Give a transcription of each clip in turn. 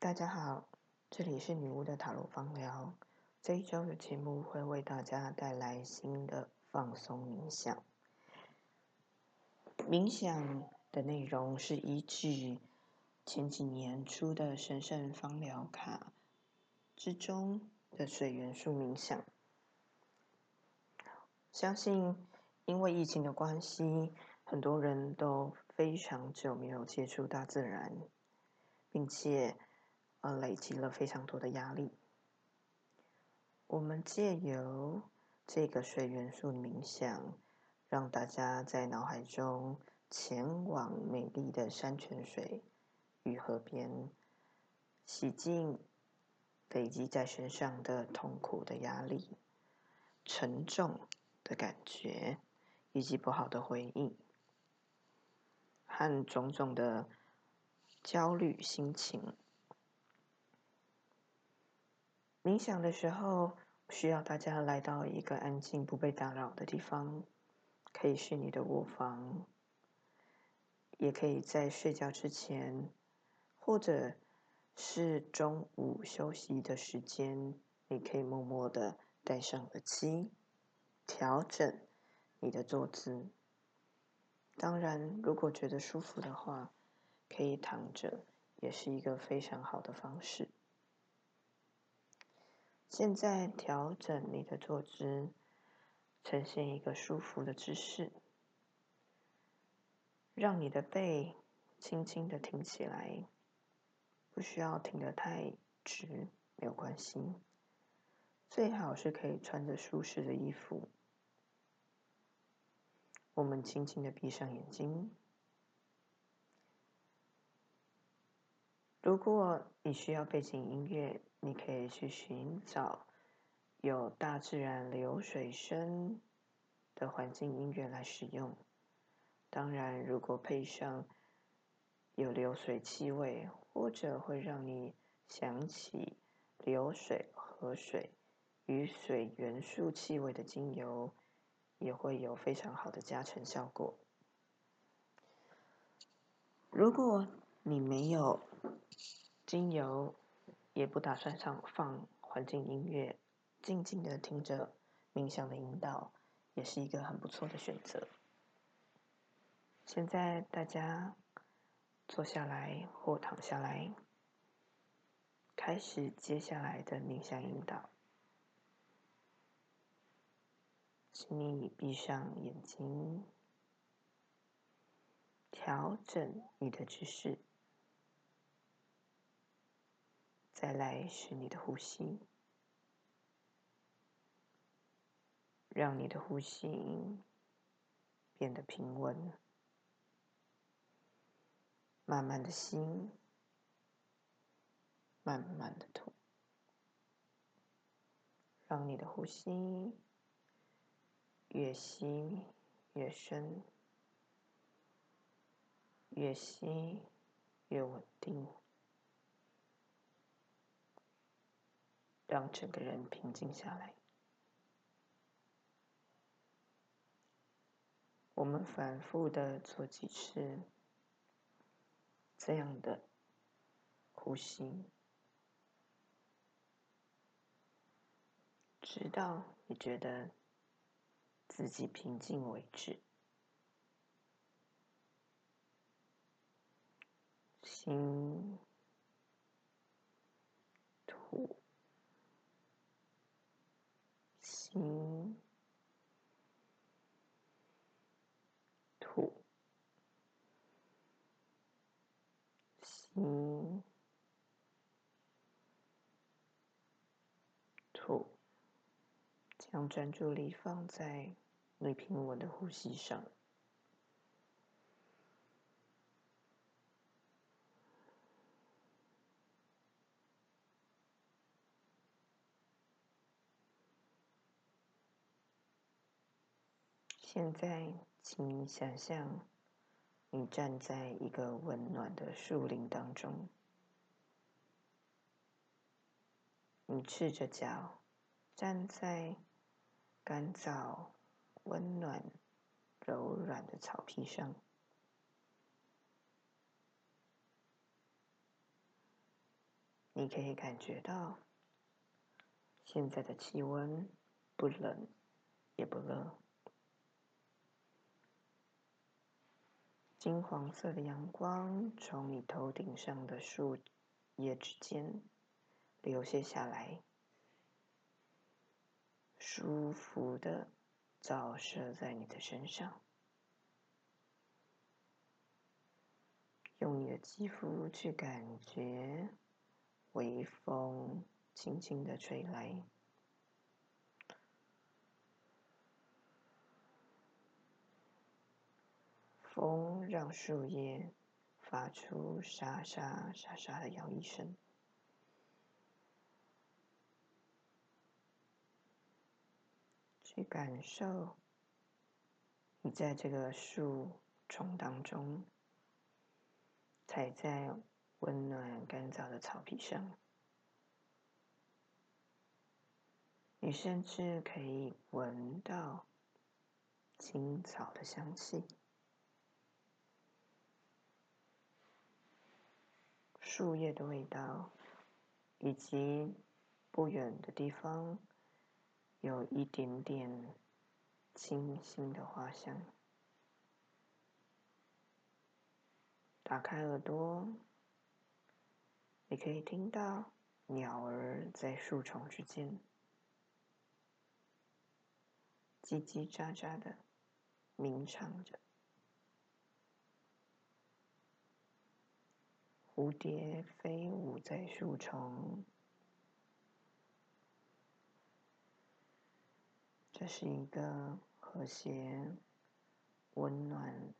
大家好，这里是女巫的塔罗方疗。这一周的节目会为大家带来新的放松冥想。冥想的内容是依据前几年出的神圣方疗卡之中的水元素冥想。相信因为疫情的关系，很多人都非常久没有接触大自然，并且累积了非常多的压力。我们借由这个水元素冥想，让大家在脑海中前往美丽的山泉水与河边，洗净累积在身上的痛苦的压力、沉重。的感觉，以及不好的回忆，和种种的焦虑心情。冥想的时候，需要大家来到一个安静、不被打扰的地方，可以是你的卧房，也可以在睡觉之前，或者是中午休息的时间，你可以默默的戴上耳机。调整你的坐姿。当然，如果觉得舒服的话，可以躺着，也是一个非常好的方式。现在调整你的坐姿，呈现一个舒服的姿势，让你的背轻轻的挺起来，不需要挺得太直，没有关系。最好是可以穿着舒适的衣服。我们轻轻的闭上眼睛。如果你需要背景音乐，你可以去寻找有大自然流水声的环境音乐来使用。当然，如果配上有流水气味，或者会让你想起流水、河水与水元素气味的精油。也会有非常好的加成效果。如果你没有精油，也不打算上放环境音乐，静静的听着冥想的引导，也是一个很不错的选择。现在大家坐下来或躺下来，开始接下来的冥想引导。请你闭上眼睛，调整你的姿势，再来是你的呼吸，让你的呼吸变得平稳，慢慢的吸，慢慢的吐，让你的呼吸。越吸越深，越吸越稳定，让整个人平静下来。我们反复的做几次这样的呼吸，直到你觉得。自己平静为止。心土，心吐，心吐。将专注力放在你平稳的呼吸上。现在，请你想象你站在一个温暖的树林当中，你赤着脚站在。干燥、温暖、柔软的草皮上，你可以感觉到现在的气温不冷也不热，金黄色的阳光从你头顶上的树叶之间流泻下来，舒服的照射在你的身上。用你的肌肤去感觉微风轻轻的吹来，风让树叶发出沙沙沙沙的摇曳声，去感受你在这个树丛当中。踩在温暖干燥的草皮上，你甚至可以闻到青草的香气，树叶的味道，以及不远的地方有一点点清新的花香。打开耳朵，你可以听到鸟儿在树丛之间叽叽喳喳的鸣唱着，蝴蝶飞舞在树丛，这是一个和谐、温暖。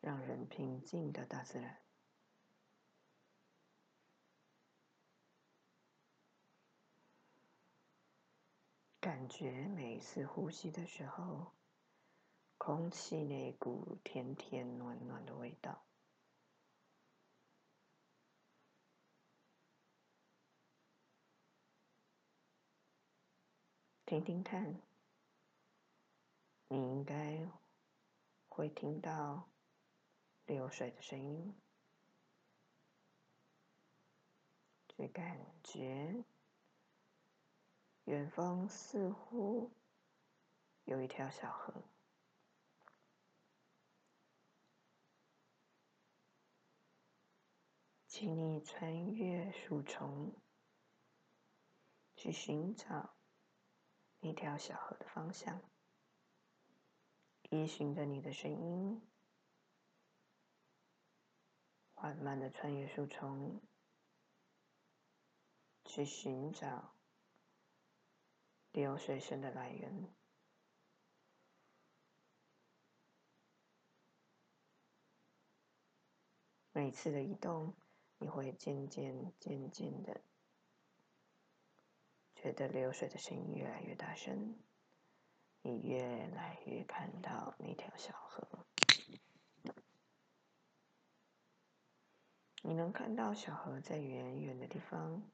让人平静的大自然，感觉每一次呼吸的时候，空气那股甜甜暖暖的味道。听听看，你应该会听到。流水的声音，去感觉远方似乎有一条小河，请你穿越树丛，去寻找那条小河的方向，依循着你的声音。缓慢的穿越树丛，去寻找流水声的来源。每次的移动，你会渐渐、渐渐的觉得流水的声音越来越大声，你越来越看到那条小河。你能看到小河在远远的地方，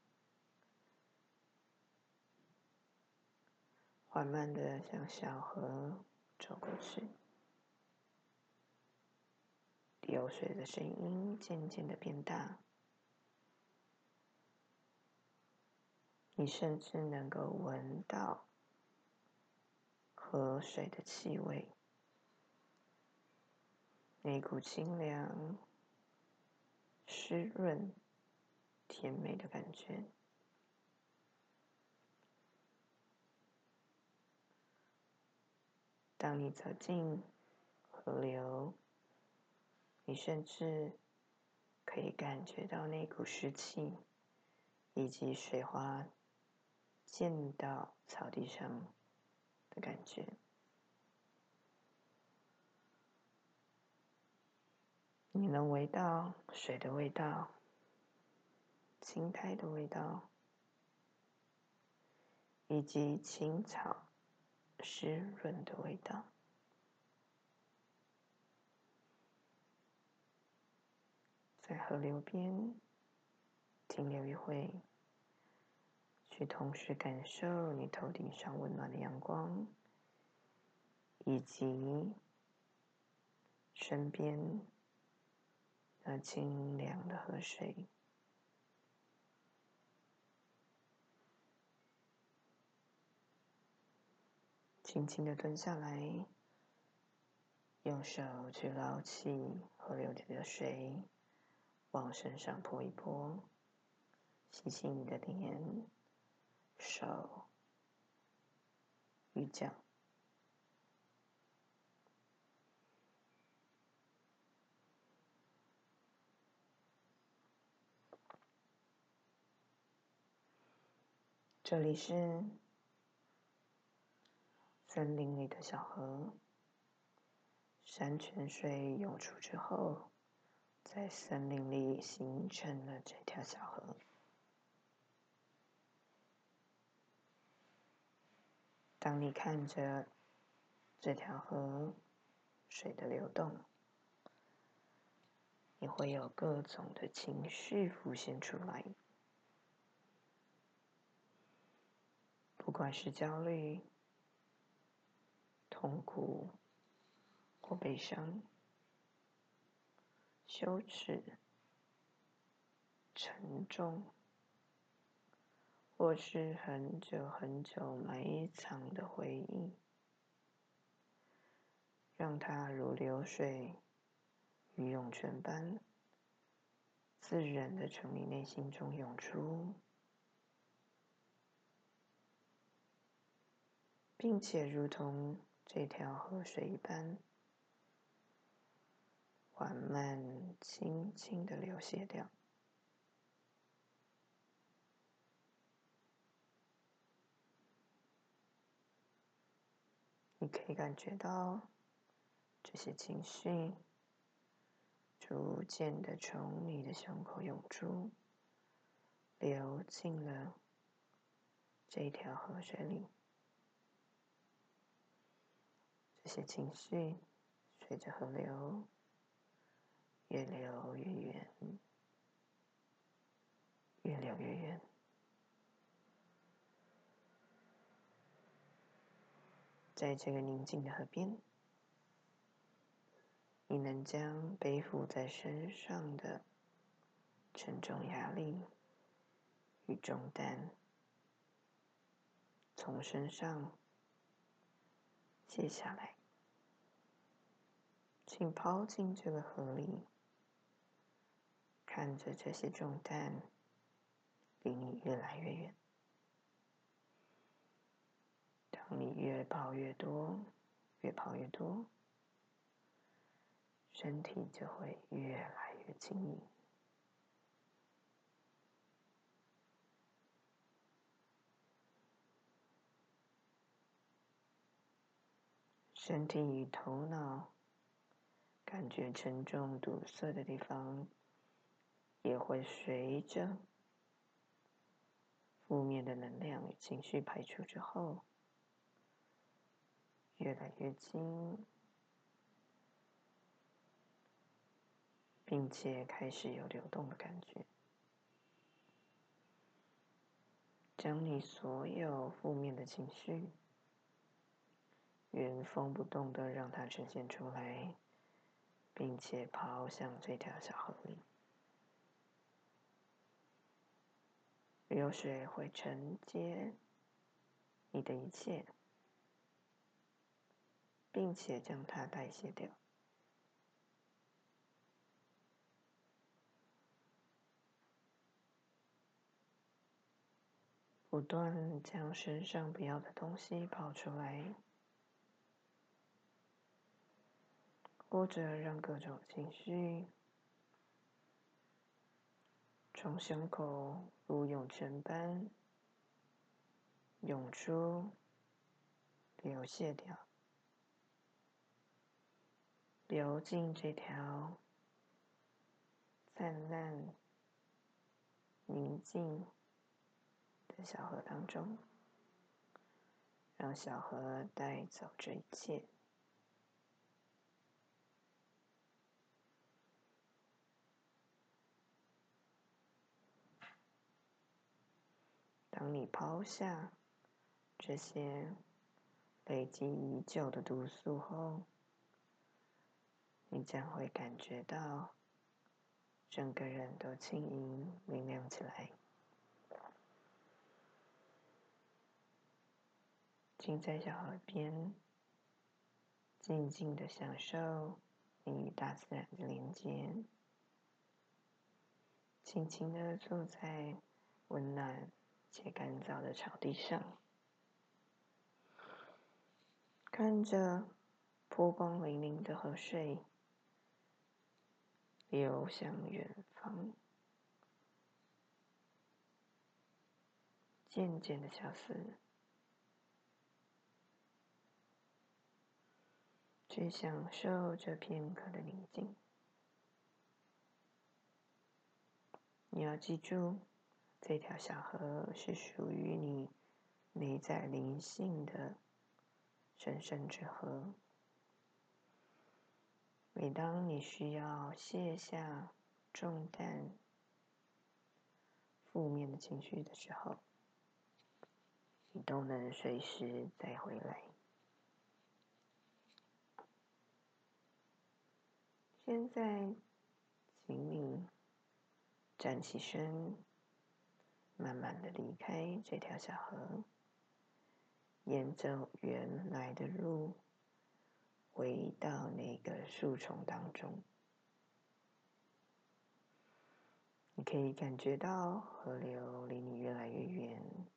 缓慢的向小河走过去，流水的声音渐渐的变大，你甚至能够闻到河水的气味，那股清凉。湿润、甜美的感觉。当你走进河流，你甚至可以感觉到那股湿气，以及水花见到草地上的感觉。你能闻到水的味道、青苔的味道，以及青草湿润的味道。在河流边停留一会，去同时感受你头顶上温暖的阳光，以及身边那清凉的河水。轻轻的蹲下来，用手去捞起河流里的水，往身上泼一泼，洗洗你的脸。手与脚。这里是森林里的小河，山泉水涌出之后，在森林里形成了这条小河。当你看着这条河水的流动，你会有各种的情绪浮现出来。不管是焦虑、痛苦或悲伤、羞耻、沉重，或是很久很久埋藏的回忆，让它如流水与涌泉般，自然的从你内心中涌出。并且如同这条河水一般，缓慢、轻轻的流泻掉。你可以感觉到这些情绪逐渐的从你的胸口涌出，流进了这条河水里。这些情绪随着河流越流越远，越流越远。在这个宁静的河边，你能将背负在身上的沉重压力与重担从身上。卸下来，请抛进这个河里，看着这些重担离你越来越远。当你越抛越多，越跑越多，身体就会越来越轻盈。身体与头脑感觉沉重、堵塞的地方，也会随着负面的能量与情绪排出之后，越来越轻，并且开始有流动的感觉。将你所有负面的情绪。原封不动的让它呈现出来，并且抛向这条小河里。流水会承接你的一切，并且将它代谢掉，不断将身上不要的东西跑出来。或者让各种情绪从胸口如涌泉般涌出、流泻掉，流进这条灿烂、宁静的小河当中，让小河带走这一切。当你抛下这些累积已久的毒素后，你将会感觉到整个人都轻盈、明亮起来。请在小河边静静的享受你与大自然的连接，轻轻的坐在温暖且干燥的草地上，看着波光粼粼的河水流向远方，渐渐的消失。去享受这片刻的宁静。你要记住，这条小河是属于你内在灵性的神圣之河。每当你需要卸下重担、负面的情绪的时候，你都能随时再回来。现在，请你站起身，慢慢的离开这条小河，沿着原来的路，回到那个树丛当中。你可以感觉到河流离你越来越远，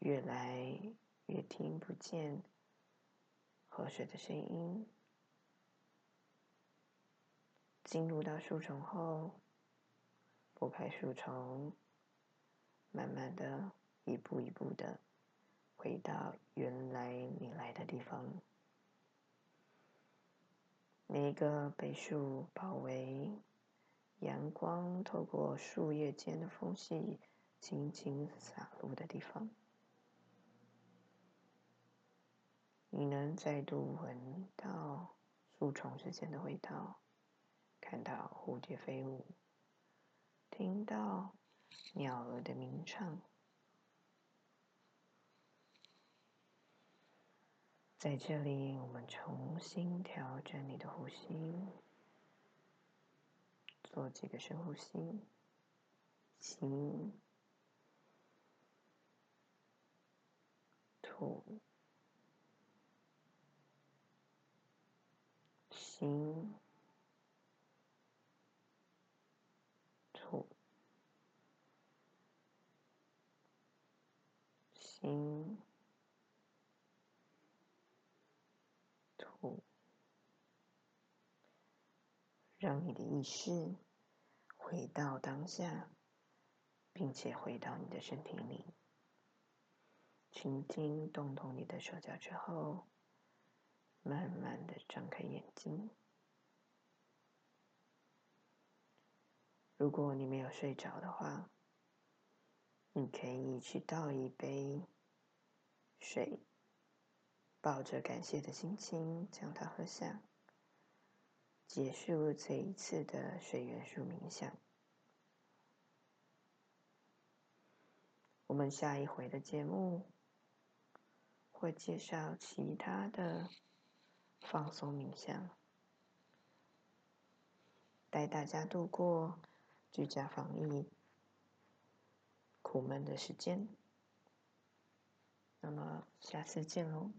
越来越听不见河水的声音。进入到树丛后，拨开树丛，慢慢的一步一步的回到原来你来的地方。那个被树包围、阳光透过树叶间的缝隙轻轻洒落的地方，你能再度闻到树丛之间的味道。看到蝴蝶飞舞，听到鸟儿的鸣唱，在这里，我们重新调整你的呼吸，做几个深呼吸，吸，吐，吸。心吐，让你的意识回到当下，并且回到你的身体里。轻轻动动你的手脚之后，慢慢的张开眼睛。如果你没有睡着的话，你可以去倒一杯。水，抱着感谢的心情将它喝下，结束这一次的水元素冥想。我们下一回的节目会介绍其他的放松冥想，带大家度过居家防疫苦闷的时间。那么，下次见喽。